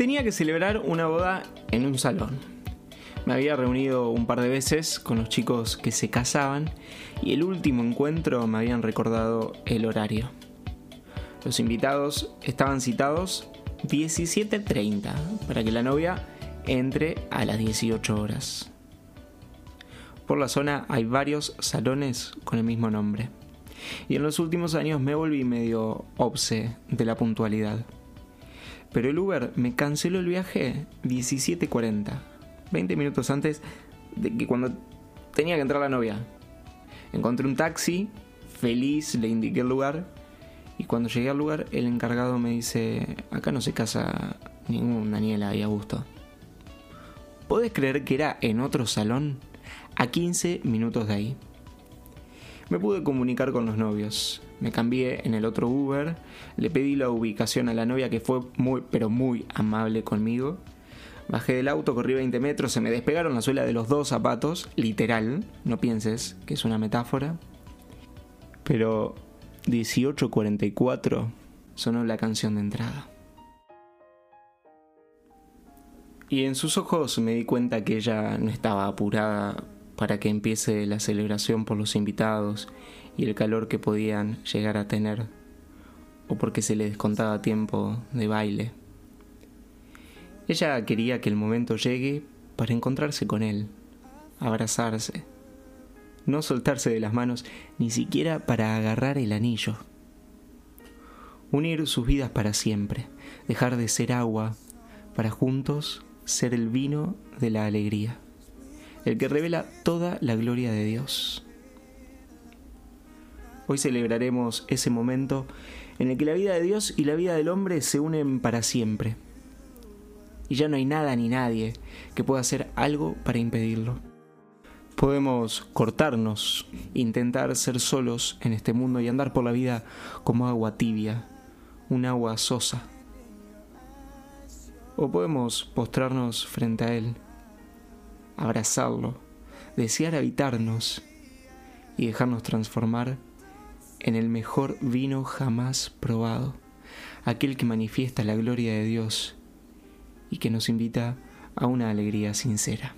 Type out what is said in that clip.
Tenía que celebrar una boda en un salón. Me había reunido un par de veces con los chicos que se casaban y el último encuentro me habían recordado el horario. Los invitados estaban citados 17.30 para que la novia entre a las 18 horas. Por la zona hay varios salones con el mismo nombre. Y en los últimos años me volví medio obse de la puntualidad. Pero el Uber me canceló el viaje 17.40, 20 minutos antes de que cuando tenía que entrar la novia. Encontré un taxi, feliz, le indiqué el lugar y cuando llegué al lugar el encargado me dice, acá no se casa ningún Daniela y Augusto. ¿Podés creer que era en otro salón? A 15 minutos de ahí. Me pude comunicar con los novios. Me cambié en el otro Uber, le pedí la ubicación a la novia que fue muy, pero muy amable conmigo. Bajé del auto, corrí 20 metros, se me despegaron la suela de los dos zapatos, literal, no pienses que es una metáfora. Pero 1844 sonó la canción de entrada. Y en sus ojos me di cuenta que ella no estaba apurada para que empiece la celebración por los invitados y el calor que podían llegar a tener, o porque se le descontaba tiempo de baile. Ella quería que el momento llegue para encontrarse con él, abrazarse, no soltarse de las manos ni siquiera para agarrar el anillo. Unir sus vidas para siempre, dejar de ser agua, para juntos ser el vino de la alegría el que revela toda la gloria de Dios. Hoy celebraremos ese momento en el que la vida de Dios y la vida del hombre se unen para siempre. Y ya no hay nada ni nadie que pueda hacer algo para impedirlo. Podemos cortarnos, intentar ser solos en este mundo y andar por la vida como agua tibia, un agua sosa. O podemos postrarnos frente a Él abrazarlo, desear habitarnos y dejarnos transformar en el mejor vino jamás probado, aquel que manifiesta la gloria de Dios y que nos invita a una alegría sincera.